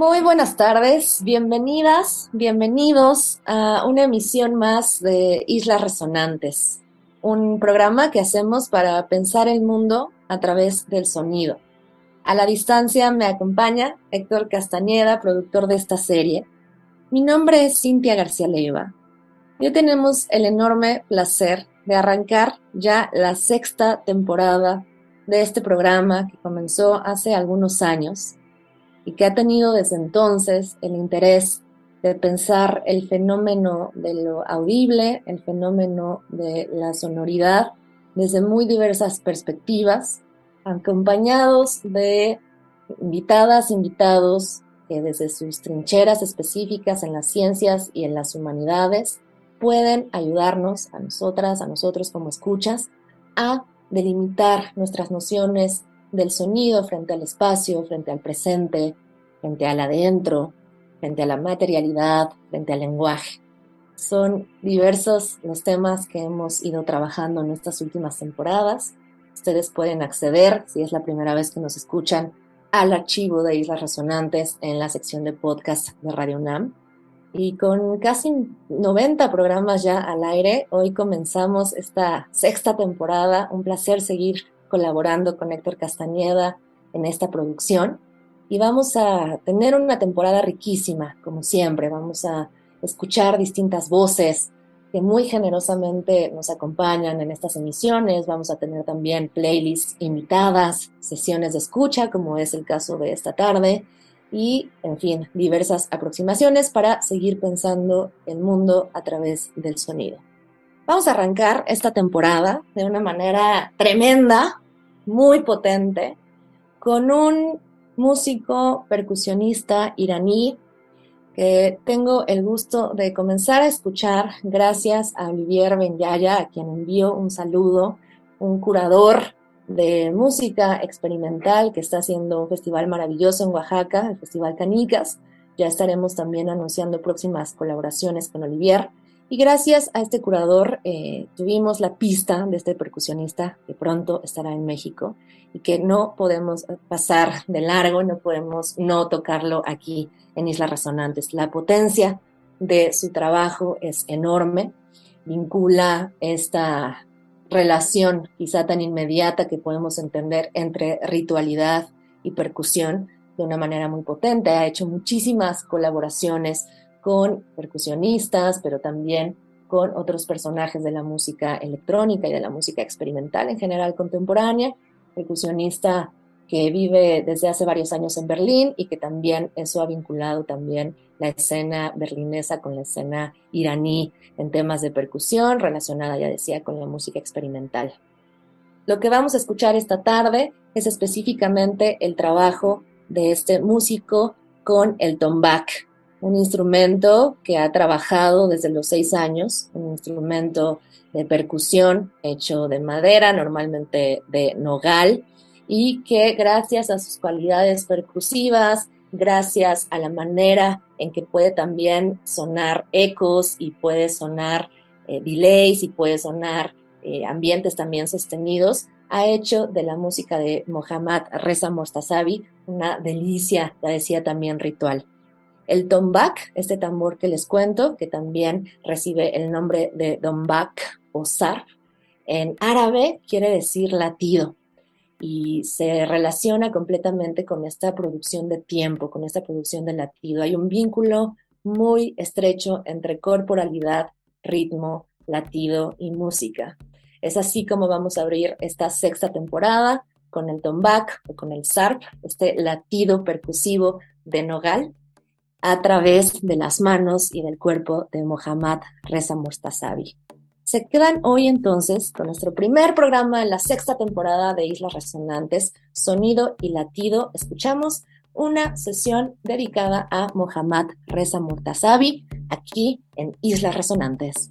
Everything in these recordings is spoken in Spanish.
Muy buenas tardes, bienvenidas, bienvenidos a una emisión más de Islas Resonantes, un programa que hacemos para pensar el mundo a través del sonido. A la distancia me acompaña Héctor Castañeda, productor de esta serie. Mi nombre es Cintia García Leiva. Hoy tenemos el enorme placer de arrancar ya la sexta temporada de este programa que comenzó hace algunos años y que ha tenido desde entonces el interés de pensar el fenómeno de lo audible, el fenómeno de la sonoridad, desde muy diversas perspectivas, acompañados de invitadas, invitados que desde sus trincheras específicas en las ciencias y en las humanidades pueden ayudarnos a nosotras, a nosotros como escuchas, a delimitar nuestras nociones del sonido frente al espacio, frente al presente, frente al adentro, frente a la materialidad, frente al lenguaje. Son diversos los temas que hemos ido trabajando en estas últimas temporadas. Ustedes pueden acceder, si es la primera vez que nos escuchan, al archivo de Islas Resonantes en la sección de podcast de Radio UNAM. Y con casi 90 programas ya al aire, hoy comenzamos esta sexta temporada. Un placer seguir colaborando con Héctor Castañeda en esta producción. Y vamos a tener una temporada riquísima, como siempre. Vamos a escuchar distintas voces que muy generosamente nos acompañan en estas emisiones. Vamos a tener también playlists invitadas, sesiones de escucha, como es el caso de esta tarde, y, en fin, diversas aproximaciones para seguir pensando el mundo a través del sonido. Vamos a arrancar esta temporada de una manera tremenda, muy potente, con un músico percusionista iraní que tengo el gusto de comenzar a escuchar gracias a Olivier Benyaya, a quien envío un saludo, un curador de música experimental que está haciendo un festival maravilloso en Oaxaca, el Festival Canicas. Ya estaremos también anunciando próximas colaboraciones con Olivier. Y gracias a este curador eh, tuvimos la pista de este percusionista que pronto estará en México y que no podemos pasar de largo, no podemos no tocarlo aquí en Islas Resonantes. La potencia de su trabajo es enorme, vincula esta relación quizá tan inmediata que podemos entender entre ritualidad y percusión de una manera muy potente. Ha hecho muchísimas colaboraciones con percusionistas, pero también con otros personajes de la música electrónica y de la música experimental en general contemporánea, percusionista que vive desde hace varios años en Berlín y que también eso ha vinculado también la escena berlinesa con la escena iraní en temas de percusión relacionada, ya decía, con la música experimental. Lo que vamos a escuchar esta tarde es específicamente el trabajo de este músico con el tombak, un instrumento que ha trabajado desde los seis años, un instrumento de percusión hecho de madera, normalmente de nogal, y que gracias a sus cualidades percusivas, gracias a la manera en que puede también sonar ecos y puede sonar eh, delays y puede sonar eh, ambientes también sostenidos, ha hecho de la música de Mohammad Reza Mostasavi una delicia, ya decía también ritual. El tombak, este tambor que les cuento, que también recibe el nombre de dombak o zar, en árabe quiere decir latido y se relaciona completamente con esta producción de tiempo, con esta producción de latido. Hay un vínculo muy estrecho entre corporalidad, ritmo, latido y música. Es así como vamos a abrir esta sexta temporada con el tombak o con el zarp, este latido percusivo de Nogal, a través de las manos y del cuerpo de Mohammad Reza Mustasavi. Se quedan hoy entonces con nuestro primer programa en la sexta temporada de Islas Resonantes, Sonido y Latido. Escuchamos una sesión dedicada a Mohammad Reza Murtazavi aquí en Islas Resonantes.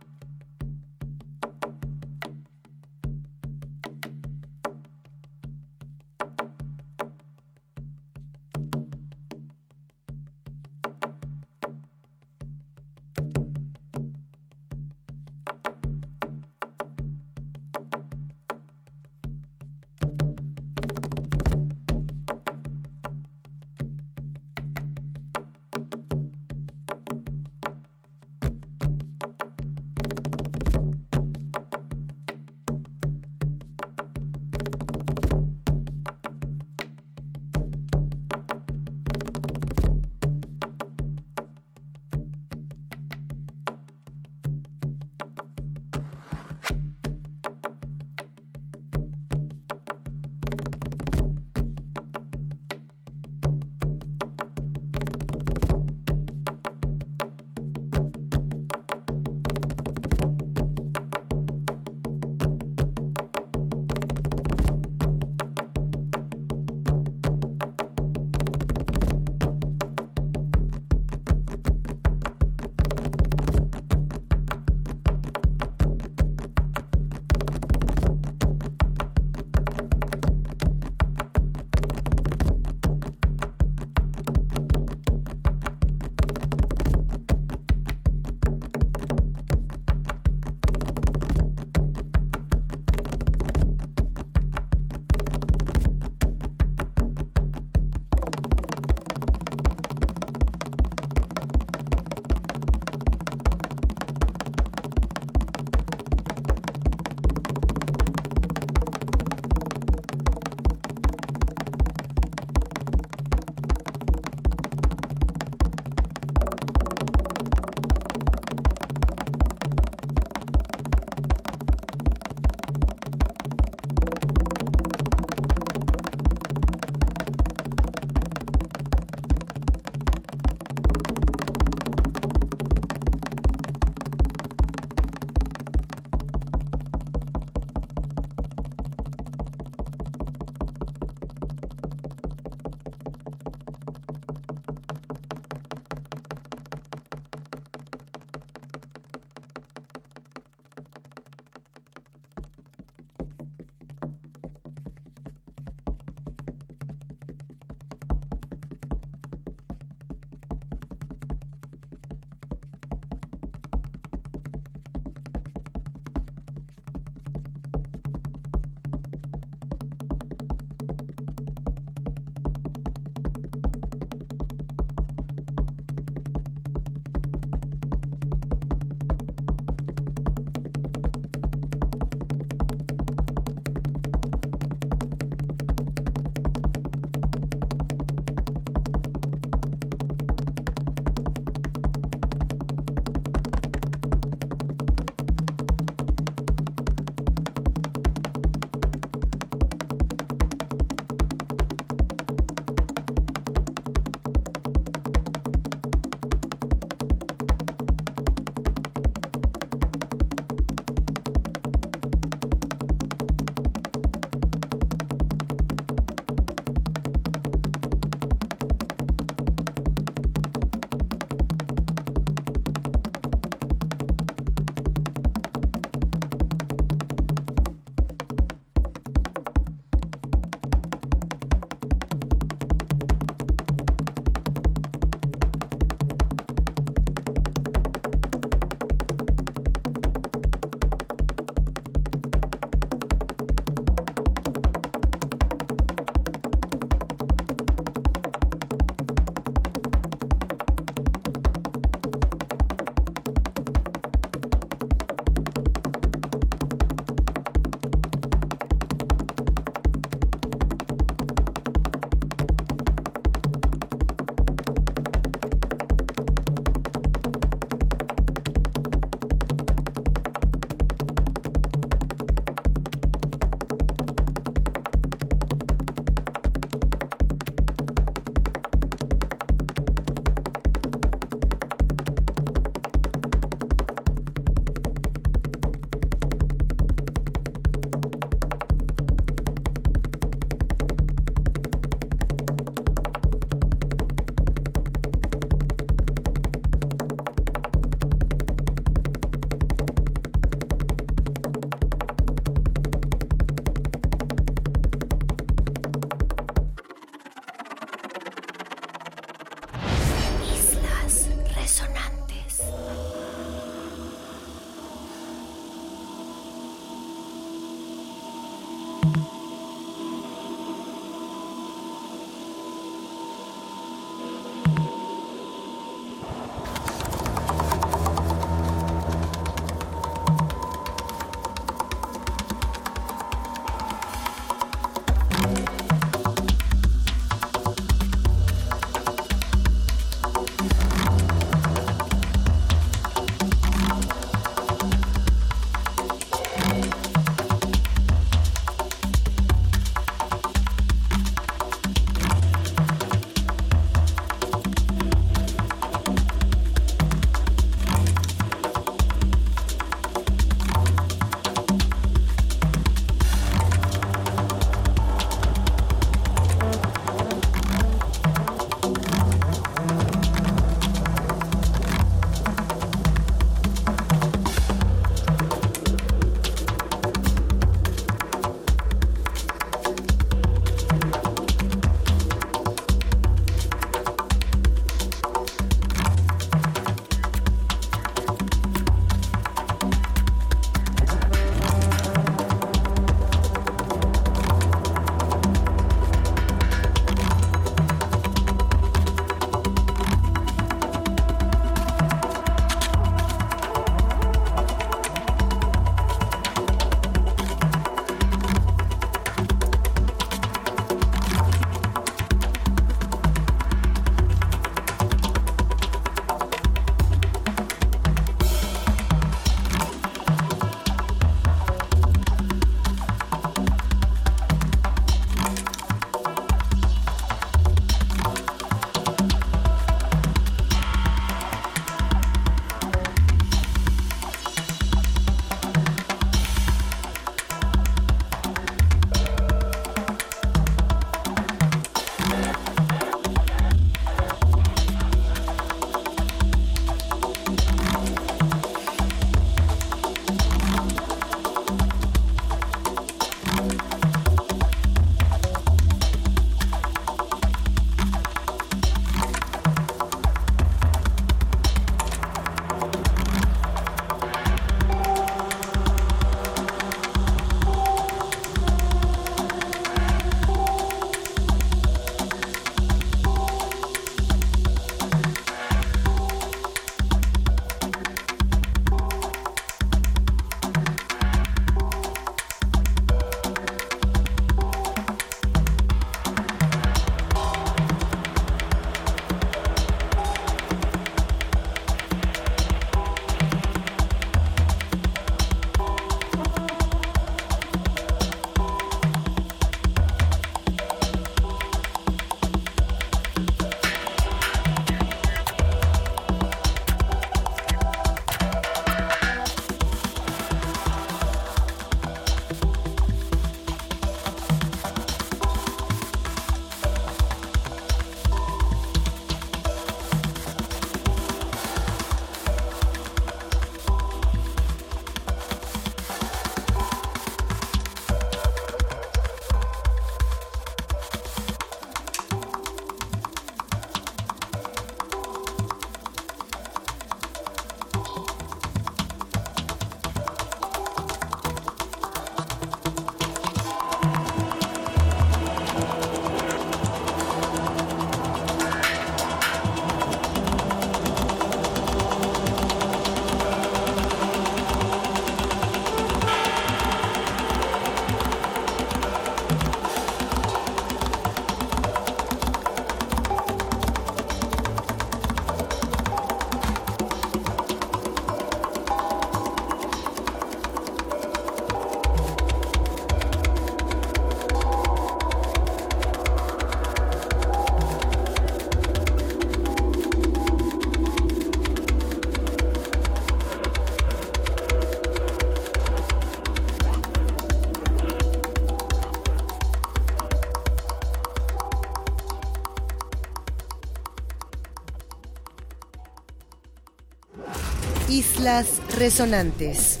Resonantes.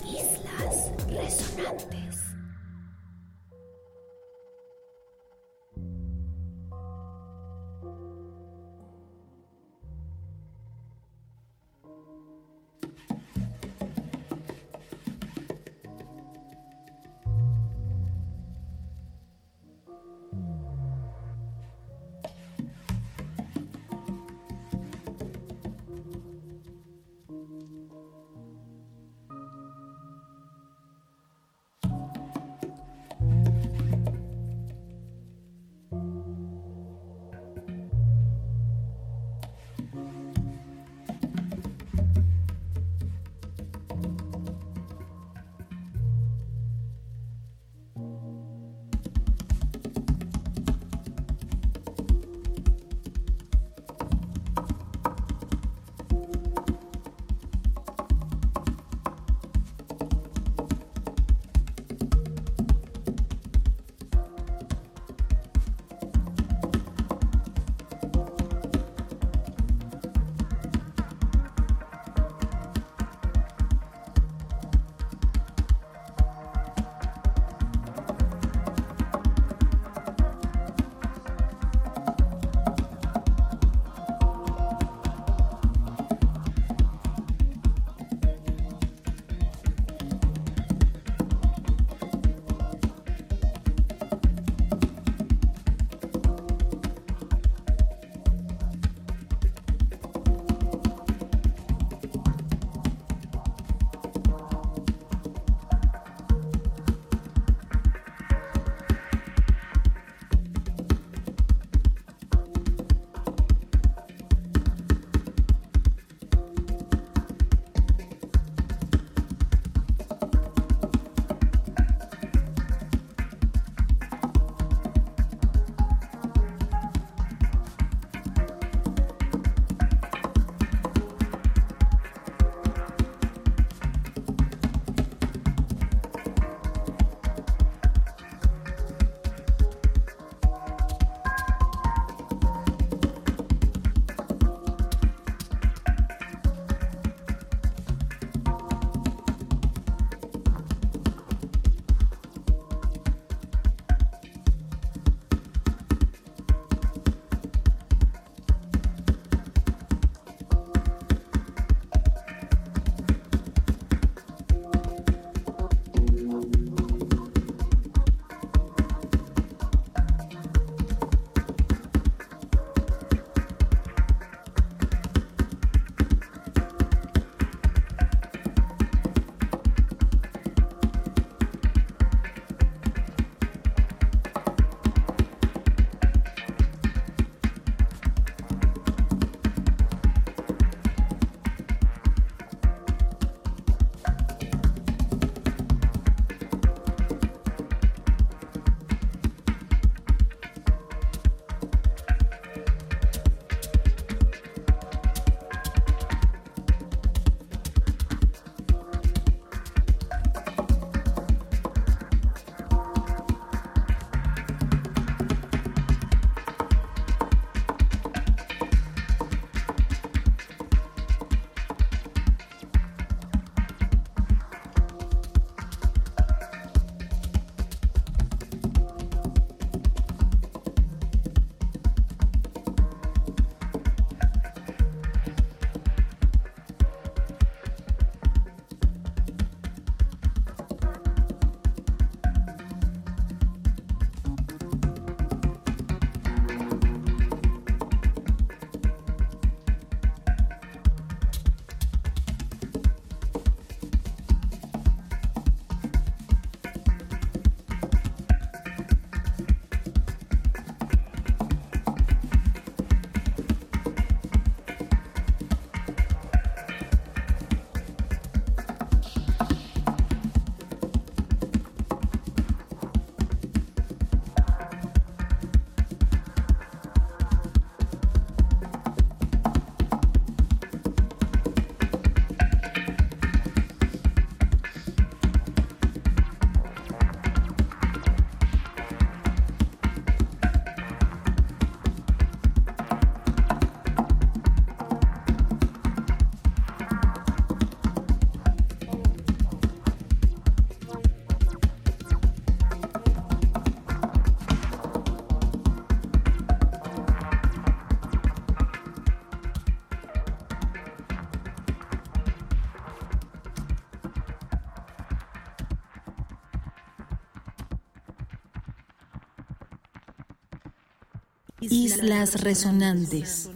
Islas Resonantes.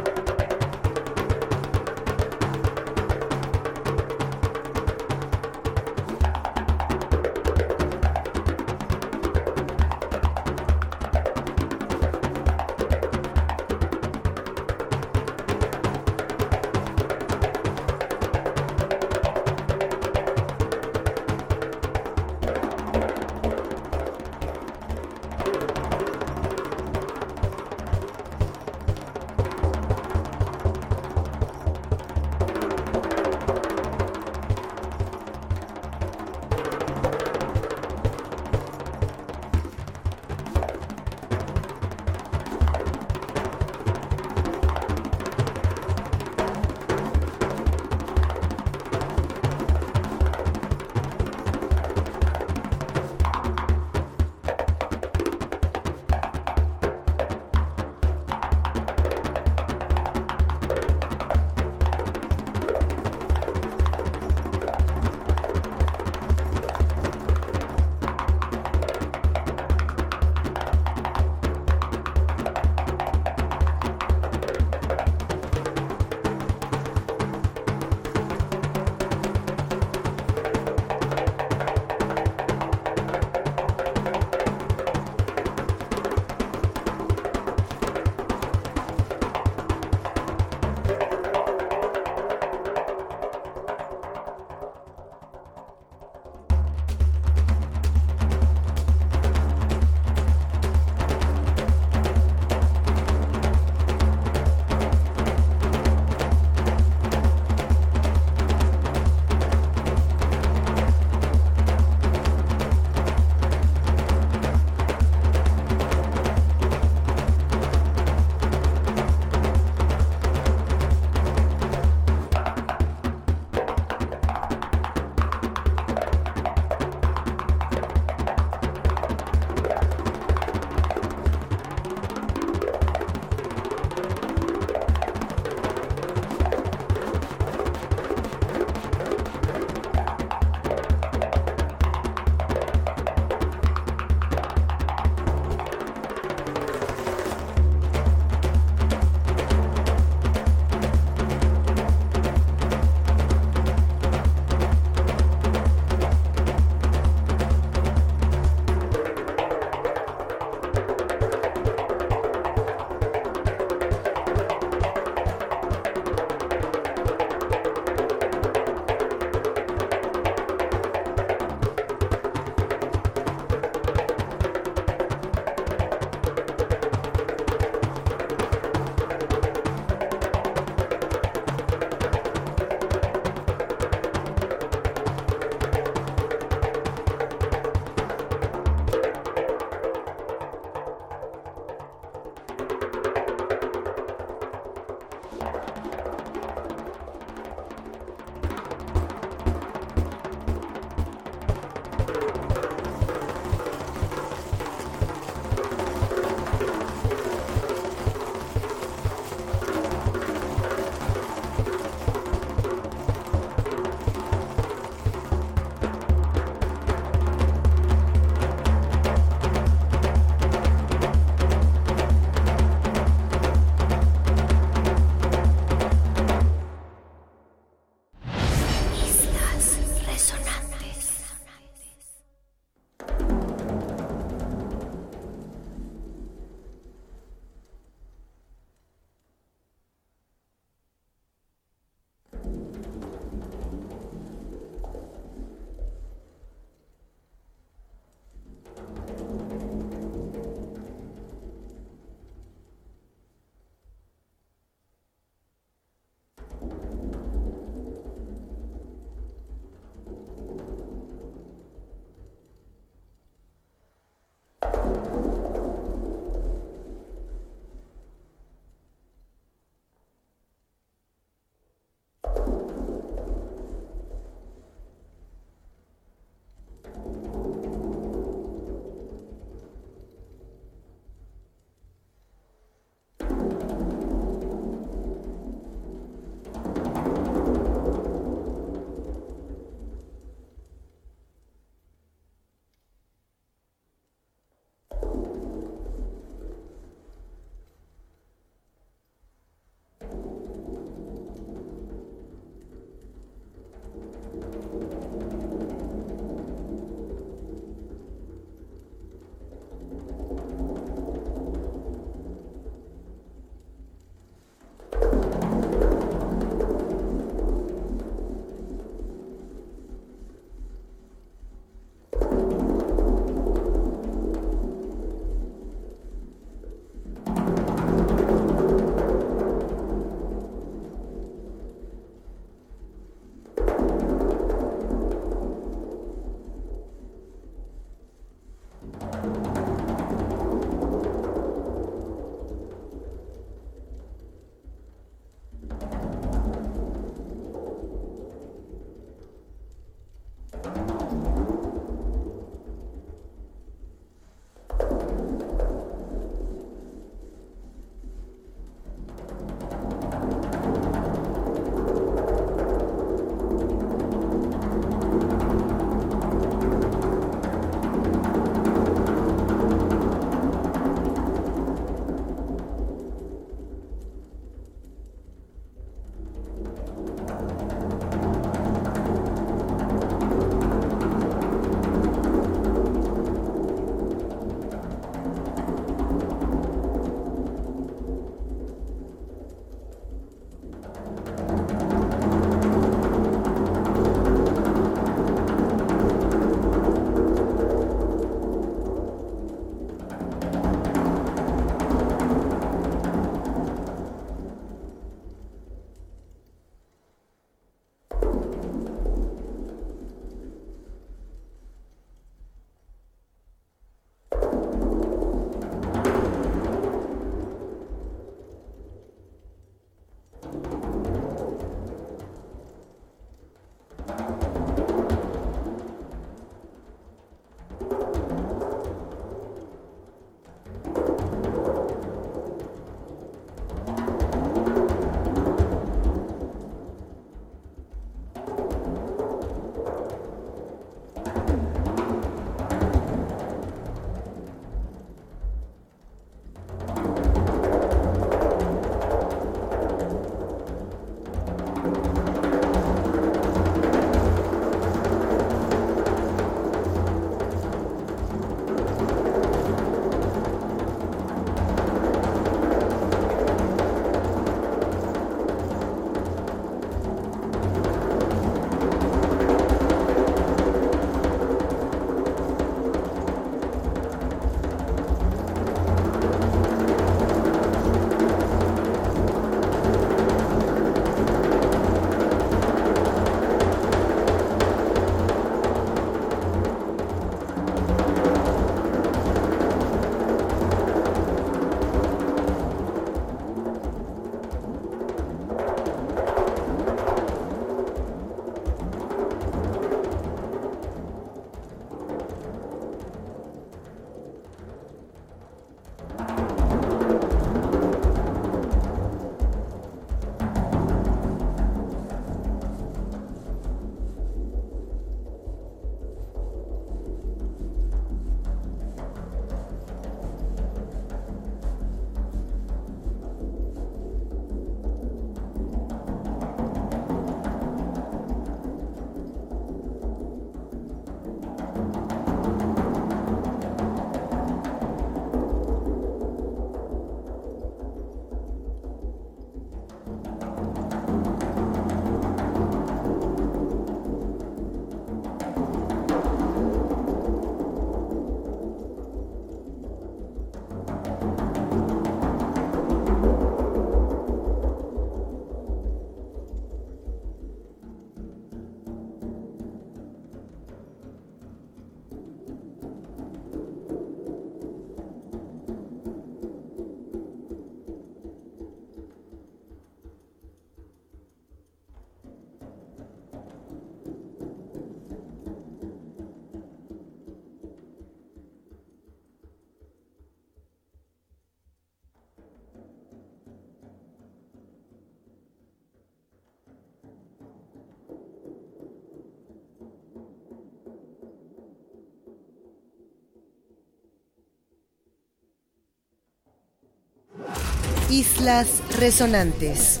Islas Resonantes.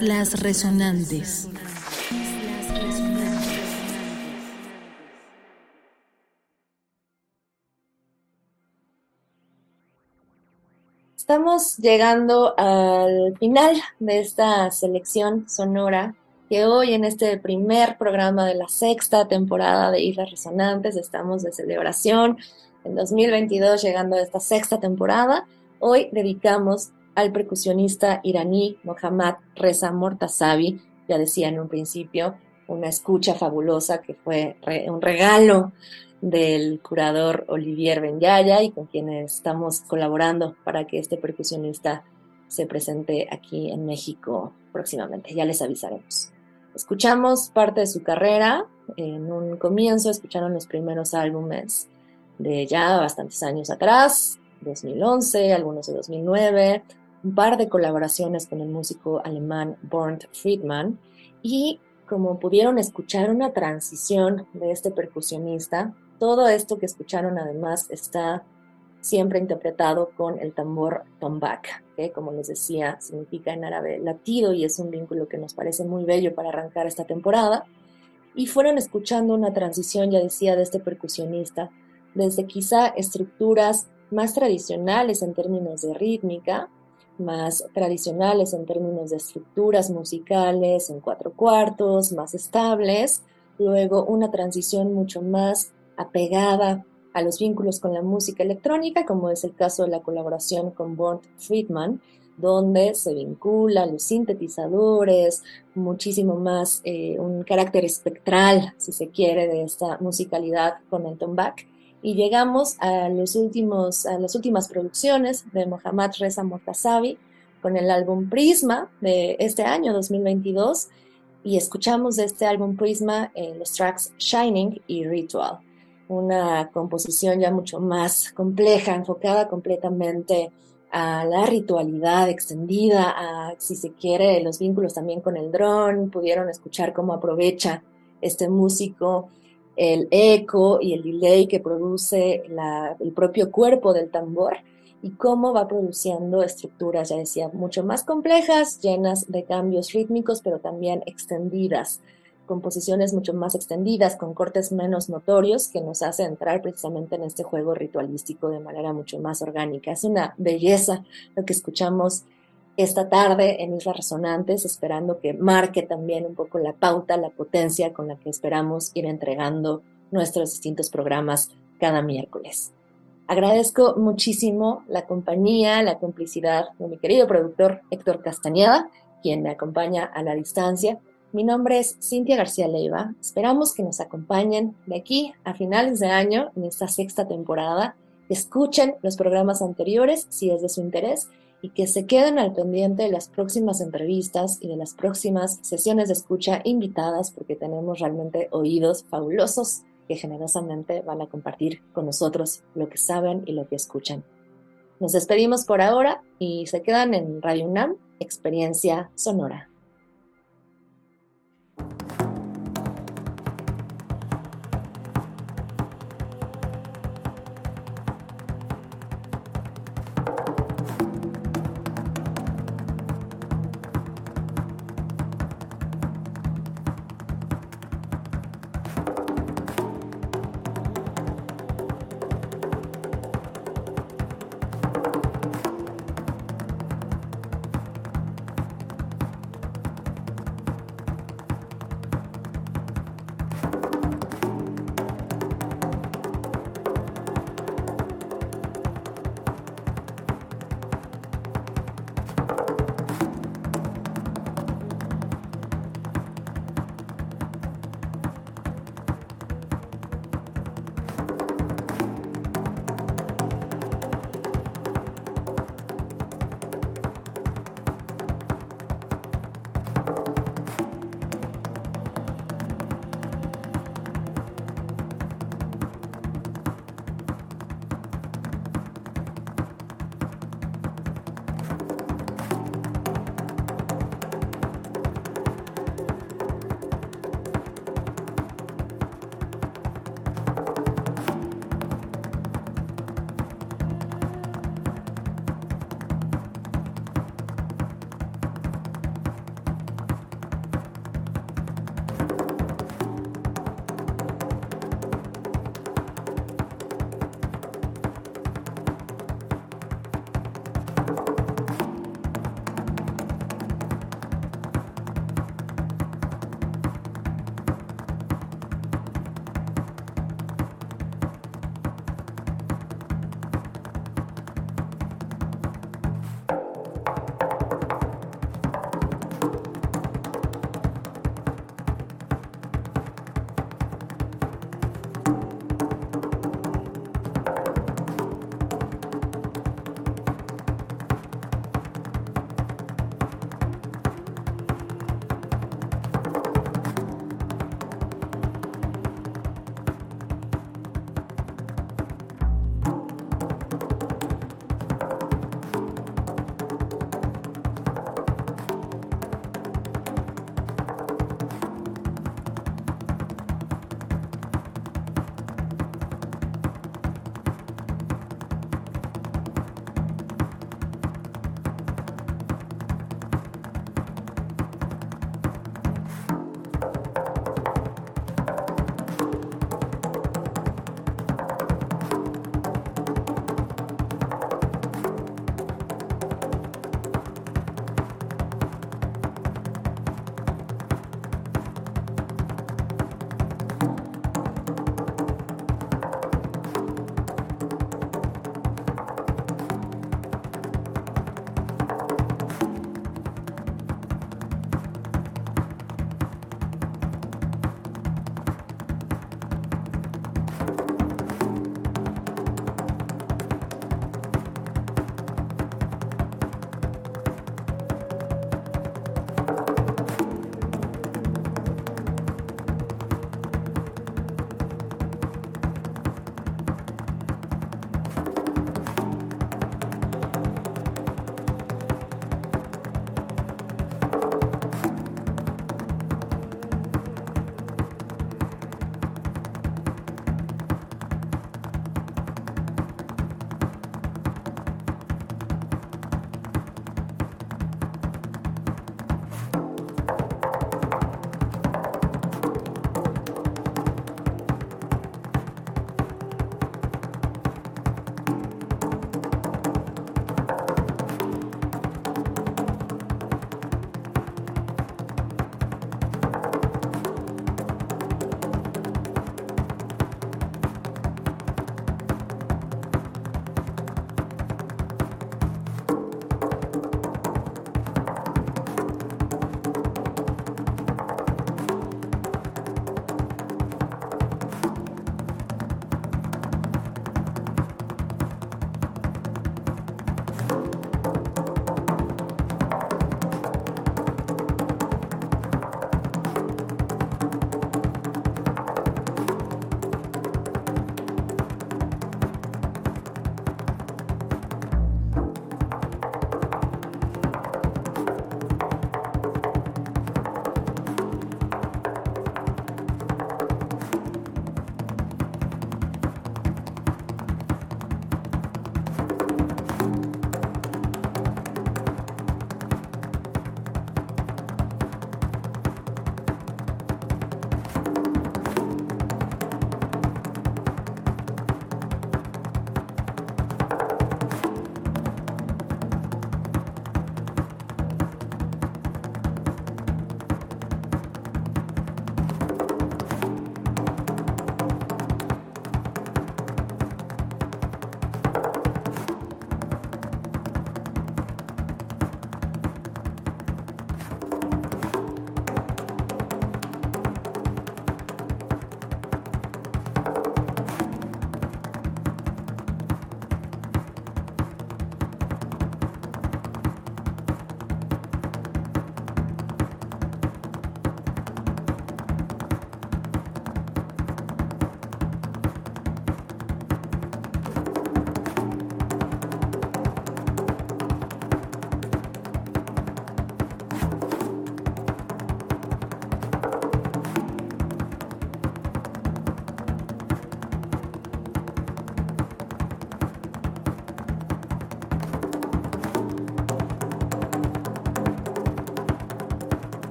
Islas Resonantes. Estamos llegando al final de esta selección sonora que hoy en este primer programa de la sexta temporada de Islas Resonantes estamos de celebración en 2022 llegando a esta sexta temporada. Hoy dedicamos al percusionista iraní Mohammad Reza Mortazavi, ya decía en un principio, una escucha fabulosa que fue un regalo del curador Olivier Benyaya y con quienes estamos colaborando para que este percusionista se presente aquí en México próximamente. Ya les avisaremos. Escuchamos parte de su carrera. En un comienzo escucharon los primeros álbumes de ya bastantes años atrás, 2011, algunos de 2009, un par de colaboraciones con el músico alemán Bernd Friedman y como pudieron escuchar una transición de este percusionista, todo esto que escucharon además está siempre interpretado con el tambor tombak, que como les decía significa en árabe latido y es un vínculo que nos parece muy bello para arrancar esta temporada. Y fueron escuchando una transición, ya decía, de este percusionista, desde quizá estructuras más tradicionales en términos de rítmica, más tradicionales en términos de estructuras musicales en cuatro cuartos, más estables, luego una transición mucho más apegada a los vínculos con la música electrónica, como es el caso de la colaboración con Bernd Friedman, donde se vincula los sintetizadores, muchísimo más eh, un carácter espectral, si se quiere, de esta musicalidad con el tombak. Y llegamos a, los últimos, a las últimas producciones de Mohammad Reza Mortazavi con el álbum Prisma de este año 2022 y escuchamos de este álbum Prisma eh, los tracks Shining y Ritual, una composición ya mucho más compleja, enfocada completamente a la ritualidad extendida, a, si se quiere, los vínculos también con el dron, pudieron escuchar cómo aprovecha este músico el eco y el delay que produce el propio cuerpo del tambor y cómo va produciendo estructuras, ya decía, mucho más complejas, llenas de cambios rítmicos, pero también extendidas, composiciones mucho más extendidas, con cortes menos notorios, que nos hace entrar precisamente en este juego ritualístico de manera mucho más orgánica. Es una belleza lo que escuchamos esta tarde en Islas Resonantes, esperando que marque también un poco la pauta, la potencia con la que esperamos ir entregando nuestros distintos programas cada miércoles. Agradezco muchísimo la compañía, la complicidad de mi querido productor Héctor Castañeda, quien me acompaña a la distancia. Mi nombre es Cintia García Leiva. Esperamos que nos acompañen de aquí a finales de año en esta sexta temporada. Escuchen los programas anteriores si es de su interés y que se queden al pendiente de las próximas entrevistas y de las próximas sesiones de escucha invitadas porque tenemos realmente oídos fabulosos que generosamente van a compartir con nosotros lo que saben y lo que escuchan. Nos despedimos por ahora y se quedan en Radio UNAM, Experiencia Sonora.